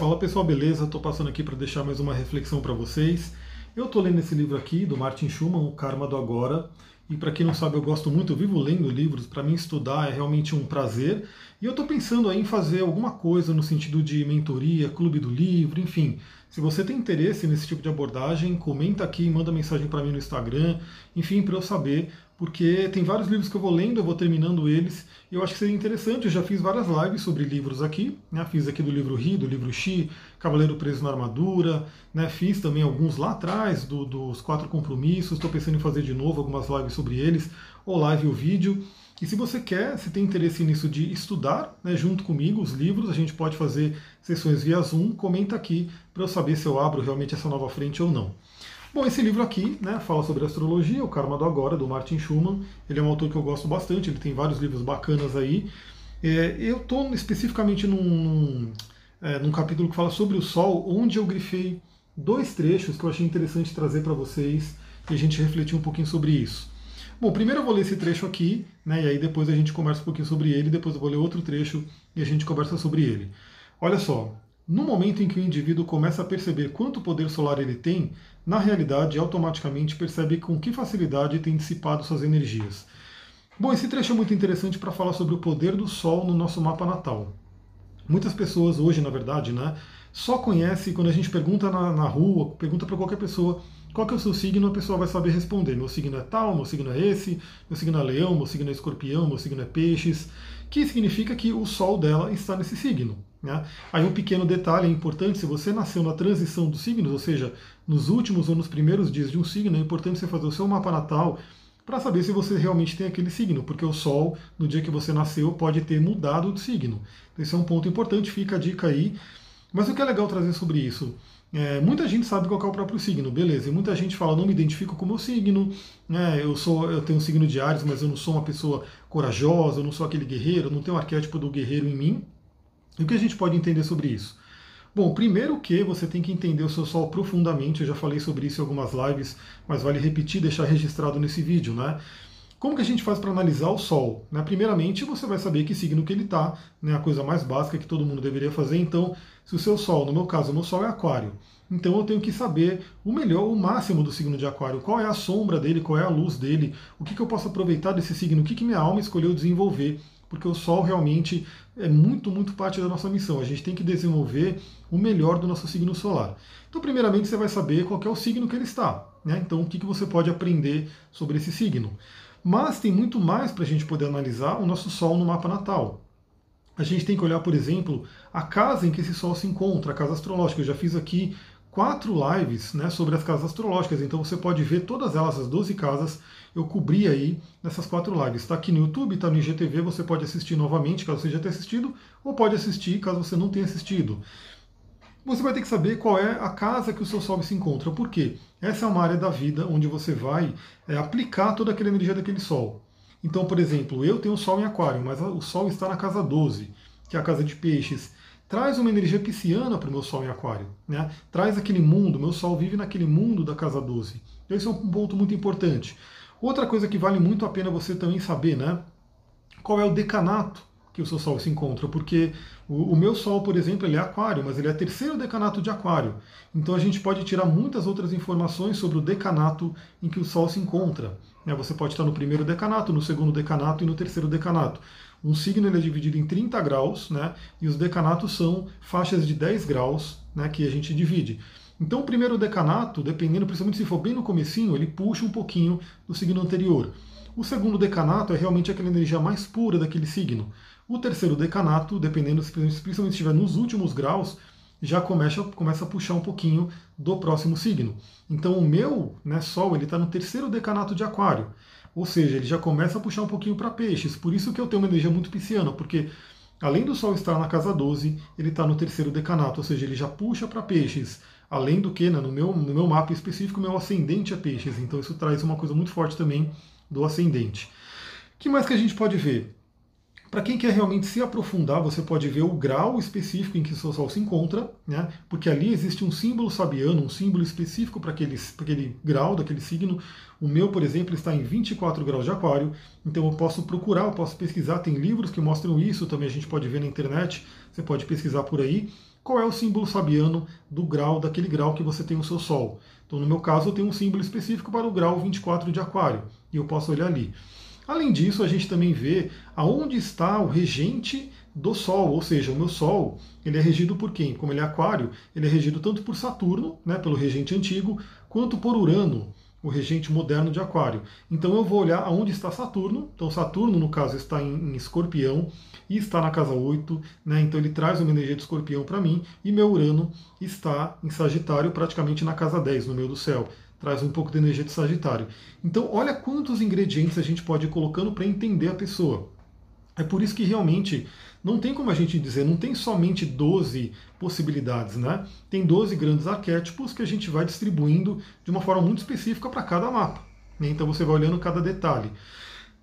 Fala pessoal, beleza? Estou passando aqui para deixar mais uma reflexão para vocês. Eu estou lendo esse livro aqui do Martin Schumann, O Karma do Agora. E para quem não sabe, eu gosto muito, eu vivo lendo livros. Para mim, estudar é realmente um prazer. E eu estou pensando em fazer alguma coisa no sentido de mentoria, clube do livro, enfim. Se você tem interesse nesse tipo de abordagem, comenta aqui, manda mensagem para mim no Instagram, enfim, para eu saber porque tem vários livros que eu vou lendo, eu vou terminando eles, e eu acho que seria interessante. Eu já fiz várias lives sobre livros aqui, né? fiz aqui do livro Ri, do livro Xi, Cavaleiro Preso na Armadura, né? fiz também alguns lá atrás do, dos Quatro Compromissos, estou pensando em fazer de novo algumas lives sobre eles, ou live ou vídeo. E se você quer, se tem interesse nisso de estudar né, junto comigo os livros, a gente pode fazer sessões via Zoom, comenta aqui para eu saber se eu abro realmente essa nova frente ou não. Bom, esse livro aqui né, fala sobre astrologia, O Karma do Agora, do Martin Schumann. Ele é um autor que eu gosto bastante, ele tem vários livros bacanas aí. É, eu estou especificamente num, num, é, num capítulo que fala sobre o Sol, onde eu grifei dois trechos que eu achei interessante trazer para vocês e a gente refletir um pouquinho sobre isso. Bom, primeiro eu vou ler esse trecho aqui, né, e aí depois a gente conversa um pouquinho sobre ele, depois eu vou ler outro trecho e a gente conversa sobre ele. Olha só, no momento em que o indivíduo começa a perceber quanto poder solar ele tem, na realidade automaticamente percebe com que facilidade tem dissipado suas energias. Bom, esse trecho é muito interessante para falar sobre o poder do Sol no nosso mapa natal. Muitas pessoas hoje, na verdade, né, só conhecem quando a gente pergunta na, na rua, pergunta para qualquer pessoa qual que é o seu signo, a pessoa vai saber responder. Meu signo é tal, meu signo é esse, meu signo é leão, meu signo é escorpião, meu signo é peixes, que significa que o Sol dela está nesse signo. Né? Aí um pequeno detalhe importante, se você nasceu na transição dos signos, ou seja, nos últimos ou nos primeiros dias de um signo, é importante você fazer o seu mapa natal para saber se você realmente tem aquele signo, porque o Sol, no dia que você nasceu, pode ter mudado de signo. Esse é um ponto importante, fica a dica aí. Mas o que é legal trazer sobre isso? É, muita gente sabe qual é o próprio signo, beleza, e muita gente fala, não me identifico com o meu signo, né, eu, sou, eu tenho um signo de Ares, mas eu não sou uma pessoa corajosa, eu não sou aquele guerreiro, eu não tenho o arquétipo do guerreiro em mim. E o que a gente pode entender sobre isso? Bom, primeiro que você tem que entender o seu Sol profundamente, eu já falei sobre isso em algumas lives, mas vale repetir, deixar registrado nesse vídeo, né? Como que a gente faz para analisar o Sol? Né? Primeiramente, você vai saber que signo que ele está, né? a coisa mais básica que todo mundo deveria fazer. Então, se o seu Sol, no meu caso, o meu Sol é Aquário, então eu tenho que saber o melhor, o máximo do signo de Aquário, qual é a sombra dele, qual é a luz dele, o que, que eu posso aproveitar desse signo, o que, que minha alma escolheu desenvolver porque o Sol realmente é muito, muito parte da nossa missão. A gente tem que desenvolver o melhor do nosso signo solar. Então, primeiramente, você vai saber qual é o signo que ele está. Né? Então, o que, que você pode aprender sobre esse signo. Mas tem muito mais para a gente poder analisar o nosso Sol no mapa natal. A gente tem que olhar, por exemplo, a casa em que esse Sol se encontra, a casa astrológica. Eu já fiz aqui quatro lives né, sobre as casas astrológicas, então você pode ver todas elas, as 12 casas, eu cobri aí nessas quatro lives. Está aqui no YouTube, está no IGTV, você pode assistir novamente, caso você já tenha assistido, ou pode assistir caso você não tenha assistido. Você vai ter que saber qual é a casa que o seu Sol se encontra. Por quê? Essa é uma área da vida onde você vai é, aplicar toda aquela energia daquele Sol. Então, por exemplo, eu tenho Sol em Aquário, mas o Sol está na casa 12, que é a casa de peixes traz uma energia pisciana para o meu Sol em Aquário. Né? Traz aquele mundo, meu Sol vive naquele mundo da casa 12. Então, esse é um ponto muito importante. Outra coisa que vale muito a pena você também saber, né? Qual é o decanato que o seu Sol se encontra? Porque o, o meu Sol, por exemplo, ele é Aquário, mas ele é terceiro decanato de Aquário. Então a gente pode tirar muitas outras informações sobre o decanato em que o Sol se encontra. Né? Você pode estar no primeiro decanato, no segundo decanato e no terceiro decanato. Um signo ele é dividido em 30 graus, né? E os decanatos são faixas de 10 graus, né? Que a gente divide. Então o primeiro decanato, dependendo, principalmente se for bem no comecinho, ele puxa um pouquinho do signo anterior. O segundo decanato é realmente aquela energia mais pura daquele signo. O terceiro decanato, dependendo, principalmente se estiver nos últimos graus, já começa, começa a puxar um pouquinho do próximo signo. Então o meu né, Sol ele está no terceiro decanato de Aquário. Ou seja, ele já começa a puxar um pouquinho para peixes. Por isso que eu tenho uma energia muito pisciana, porque além do Sol estar na casa 12, ele está no terceiro decanato, ou seja, ele já puxa para peixes. Além do que, né, no, meu, no meu mapa específico, meu ascendente é peixes. Então isso traz uma coisa muito forte também do ascendente. O que mais que a gente pode ver? Para quem quer realmente se aprofundar, você pode ver o grau específico em que o seu Sol se encontra, né? porque ali existe um símbolo sabiano, um símbolo específico para aquele, aquele grau daquele signo. O meu, por exemplo, está em 24 graus de aquário, então eu posso procurar, eu posso pesquisar, tem livros que mostram isso, também a gente pode ver na internet, você pode pesquisar por aí. qual é o símbolo sabiano do grau, daquele grau que você tem o seu Sol. Então, no meu caso, eu tenho um símbolo específico para o grau 24 de Aquário, e eu posso olhar ali. Além disso, a gente também vê aonde está o regente do Sol, ou seja, o meu Sol, ele é regido por quem? Como ele é aquário, ele é regido tanto por Saturno, né, pelo regente antigo, quanto por Urano, o regente moderno de Aquário. Então eu vou olhar aonde está Saturno. Então Saturno, no caso, está em, em Escorpião e está na casa 8, né? então ele traz uma energia de Escorpião para mim, e meu Urano está em Sagitário, praticamente na casa 10, no meio do céu. Traz um pouco de energia de Sagitário. Então, olha quantos ingredientes a gente pode ir colocando para entender a pessoa. É por isso que realmente não tem como a gente dizer, não tem somente 12 possibilidades, né? Tem 12 grandes arquétipos que a gente vai distribuindo de uma forma muito específica para cada mapa. Né? Então você vai olhando cada detalhe.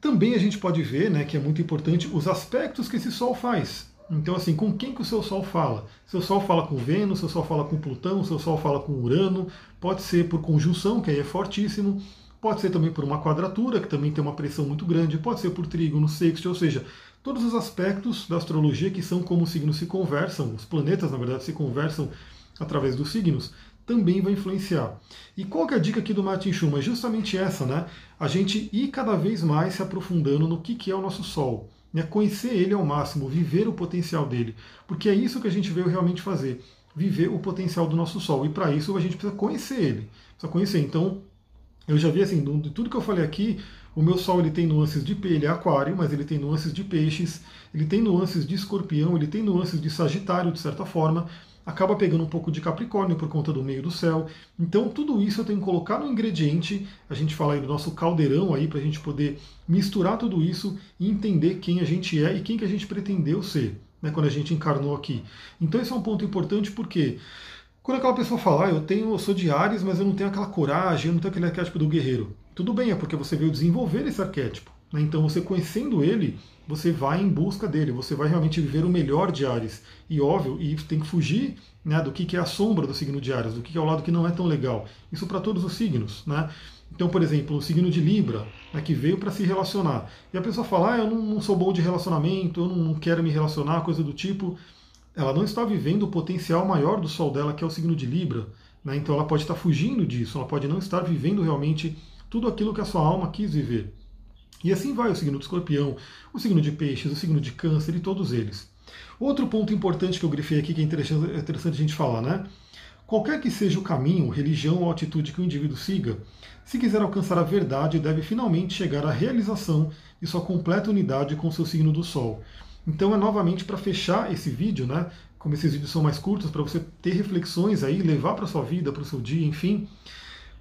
Também a gente pode ver, né, que é muito importante, os aspectos que esse Sol faz. Então, assim, com quem que o seu Sol fala? Seu Sol fala com Vênus, seu Sol fala com Plutão, seu Sol fala com Urano, pode ser por conjunção, que aí é fortíssimo, pode ser também por uma quadratura, que também tem uma pressão muito grande, pode ser por trígono, sexto, ou seja, todos os aspectos da astrologia que são como os signos se conversam, os planetas, na verdade, se conversam através dos signos, também vai influenciar. E qual que é a dica aqui do Martin Schumann? Justamente essa, né? A gente ir cada vez mais se aprofundando no que, que é o nosso Sol. Né? Conhecer ele ao máximo, viver o potencial dele. Porque é isso que a gente veio realmente fazer. Viver o potencial do nosso Sol. E para isso a gente precisa conhecer ele. Precisa conhecer. Então, eu já vi assim, de tudo que eu falei aqui, o meu Sol ele tem nuances de ele é aquário, mas ele tem nuances de peixes, ele tem nuances de escorpião, ele tem nuances de sagitário, de certa forma, acaba pegando um pouco de capricórnio por conta do meio do céu. Então tudo isso eu tenho que colocar no ingrediente, a gente fala aí do nosso caldeirão aí, para a gente poder misturar tudo isso e entender quem a gente é e quem que a gente pretendeu ser, né, quando a gente encarnou aqui. Então esse é um ponto importante porque quando aquela pessoa fala, ah, eu tenho, eu sou de Ares, mas eu não tenho aquela coragem, eu não tenho aquele arquétipo do guerreiro. Tudo bem, é porque você veio desenvolver esse arquétipo. Né? Então você conhecendo ele, você vai em busca dele, você vai realmente viver o melhor de Ares. E óbvio, e tem que fugir né, do que, que é a sombra do signo de Ares, do que, que é o lado que não é tão legal. Isso para todos os signos. Né? Então, por exemplo, o signo de Libra, né, que veio para se relacionar. E a pessoa fala, ah, eu não, não sou bom de relacionamento, eu não, não quero me relacionar, coisa do tipo ela não está vivendo o potencial maior do Sol dela, que é o signo de Libra. Né? Então ela pode estar fugindo disso, ela pode não estar vivendo realmente tudo aquilo que a sua alma quis viver. E assim vai o signo do escorpião, o signo de peixes, o signo de câncer e todos eles. Outro ponto importante que eu grifei aqui, que é interessante, é interessante a gente falar, né? Qualquer que seja o caminho, religião ou atitude que o indivíduo siga, se quiser alcançar a verdade, deve finalmente chegar à realização de sua completa unidade com seu signo do Sol. Então é novamente para fechar esse vídeo, né? Como esses vídeos são mais curtos, para você ter reflexões aí, levar para sua vida, para o seu dia, enfim.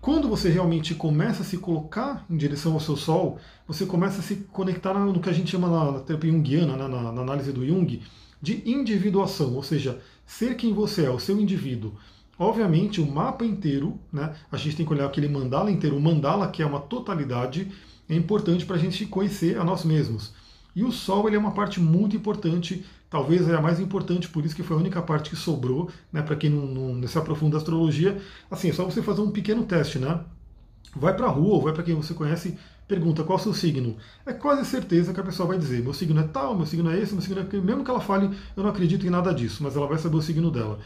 Quando você realmente começa a se colocar em direção ao seu sol, você começa a se conectar no que a gente chama na terapia junguiana, né, na, na análise do Jung, de individuação, ou seja, ser quem você é, o seu indivíduo. Obviamente, o mapa inteiro, né, a gente tem que olhar aquele mandala inteiro, o mandala, que é uma totalidade, é importante para a gente conhecer a nós mesmos. E o Sol ele é uma parte muito importante, talvez é a mais importante, por isso que foi a única parte que sobrou, né, para quem não, não se aprofunda a astrologia. Assim, é só você fazer um pequeno teste, né? Vai para a rua ou vai para quem você conhece, pergunta qual é o seu signo. É quase certeza que a pessoa vai dizer: meu signo é tal, meu signo é esse, meu signo é aquele. Mesmo que ela fale, eu não acredito em nada disso, mas ela vai saber o signo dela.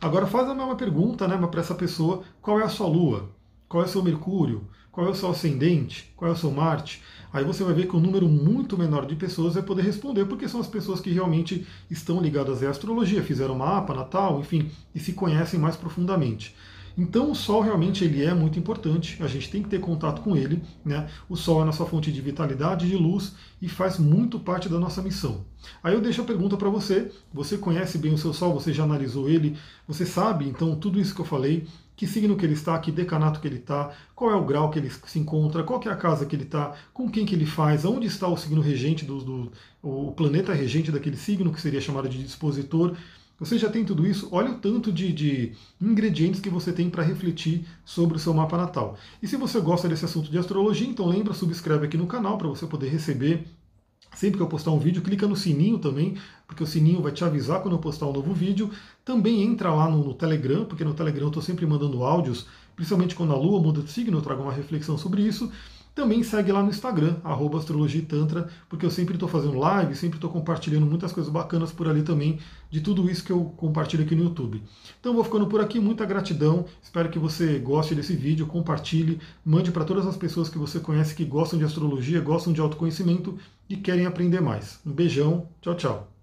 Agora faz a mesma pergunta né, para essa pessoa: qual é a sua lua? Qual é o seu Mercúrio? Qual é o seu ascendente? Qual é o seu Marte? Aí você vai ver que um número muito menor de pessoas vai poder responder, porque são as pessoas que realmente estão ligadas à astrologia, fizeram mapa natal, enfim, e se conhecem mais profundamente. Então o Sol realmente ele é muito importante, a gente tem que ter contato com ele. Né? O Sol é a nossa fonte de vitalidade, de luz e faz muito parte da nossa missão. Aí eu deixo a pergunta para você: você conhece bem o seu Sol? Você já analisou ele? Você sabe então tudo isso que eu falei? que signo que ele está, que decanato que ele está, qual é o grau que ele se encontra, qual é a casa que ele está, com quem que ele faz, onde está o signo regente, do, do, o planeta regente daquele signo, que seria chamado de dispositor. Você já tem tudo isso? Olha o tanto de, de ingredientes que você tem para refletir sobre o seu mapa natal. E se você gosta desse assunto de astrologia, então lembra, subscreve aqui no canal para você poder receber Sempre que eu postar um vídeo, clica no sininho também, porque o sininho vai te avisar quando eu postar um novo vídeo. Também entra lá no, no Telegram, porque no Telegram eu estou sempre mandando áudios, principalmente quando a Lua muda de signo, eu trago uma reflexão sobre isso. Também segue lá no Instagram, arroba Astrologia Tantra, porque eu sempre estou fazendo live, sempre estou compartilhando muitas coisas bacanas por ali também, de tudo isso que eu compartilho aqui no YouTube. Então vou ficando por aqui, muita gratidão, espero que você goste desse vídeo, compartilhe, mande para todas as pessoas que você conhece que gostam de astrologia, gostam de autoconhecimento e querem aprender mais. Um beijão, tchau, tchau.